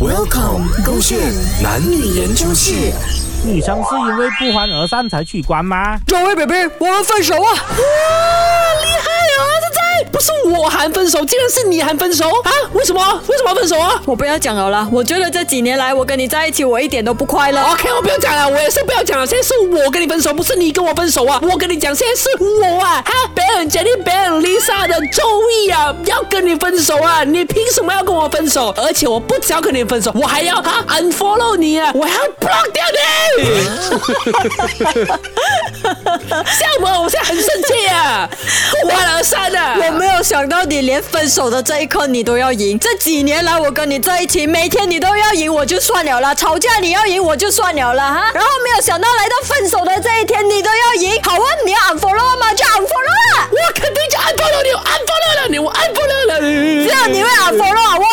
Welcome，勾线男女研究室。女生是因为不欢而散才取关吗？这位 baby，我们分手啊！喊分手，竟然是你喊分手啊？为什么？为什么分手啊？我不要讲了啦，我觉得这几年来我跟你在一起，我一点都不快乐。OK，我不要讲了，我也是不要讲了。现在是我跟你分手，不是你跟我分手啊！我跟你讲，现在是我啊，哈，别人决定别人 Lisa 的周易啊，要跟你分手啊！你凭什么要跟我分手？而且我不只要跟你分手，我还要哈 unfollow 你啊，我还要 block 掉你。像我，我现在很生气啊，不欢而散啊！我没有想到你连分手的这一刻你都要赢。这几年来我跟你在一起，每天你都要赢，我就算了啦。吵架你要赢我就算了啦哈。然后没有想到来到分手的这一天你都要赢。好啊，你要 unfollow 吗？就 unfollow 啊！我肯定就 unfollow 你，我 unfollow 了你，我 unfollow 了你。只有你会 unfollow 啊，我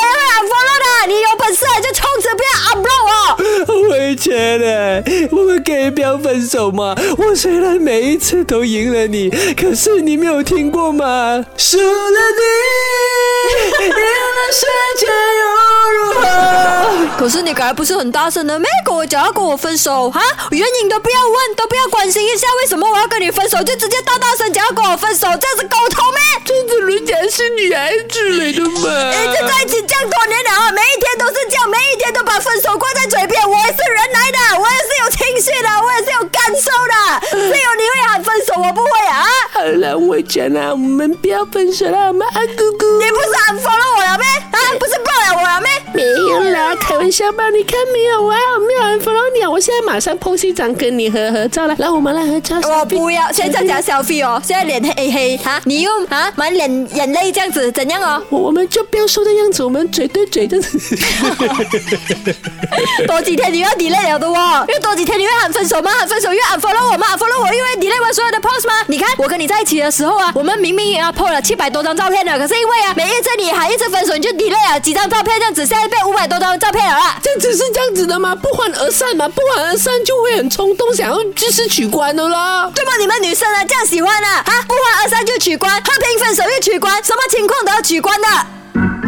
我。伟姐呢？我们可以不要分手吗？我虽然每一次都赢了你，可是你没有听过吗？输了你，赢了世界又如何？可是你刚才不是很大声的没？跟我讲要跟我分手哈？原因都不要问，都不要关心一下为什么我要跟你分手，就直接大大声讲要跟我分手，这样子沟通咩？这子人家是女孩子来的嘛？哎，这在一起这样多年了啊，每一天安慰姐啦？我们不要分手了，我们爱姑姑。你不是安疯了我了咩？啊，不是不？开玩笑吧？你看没有啊？我没有人 follow 你啊！我现在马上 post 一张跟你合合照来，来我们来合照。我不要，现在讲 selfie 哦，现在脸黑黑哈，你用啊满脸眼泪这样子，怎样哦？我我们就不要说的样子，我们嘴对嘴这样子。多几天你又要 delay 了的哦，因为多几天你会喊分手吗？喊分手又 unfollow 我吗？unfollow 我因为 delay 我所有的 post 吗？你看我跟你在一起的时候啊，我们明明啊 po 了七百多张照片的，可是因为啊每一次你喊一次分手，你就 delay 了几张照片，这样子现在变五百多张照片了啦。这只是这样子的吗？不欢而散嘛，不欢而散就会很冲动，想要及时取关的啦。对吗？你们女生啊这样喜欢啊？啊，不欢而散就取关，和平分手又取关，什么情况都要取关的。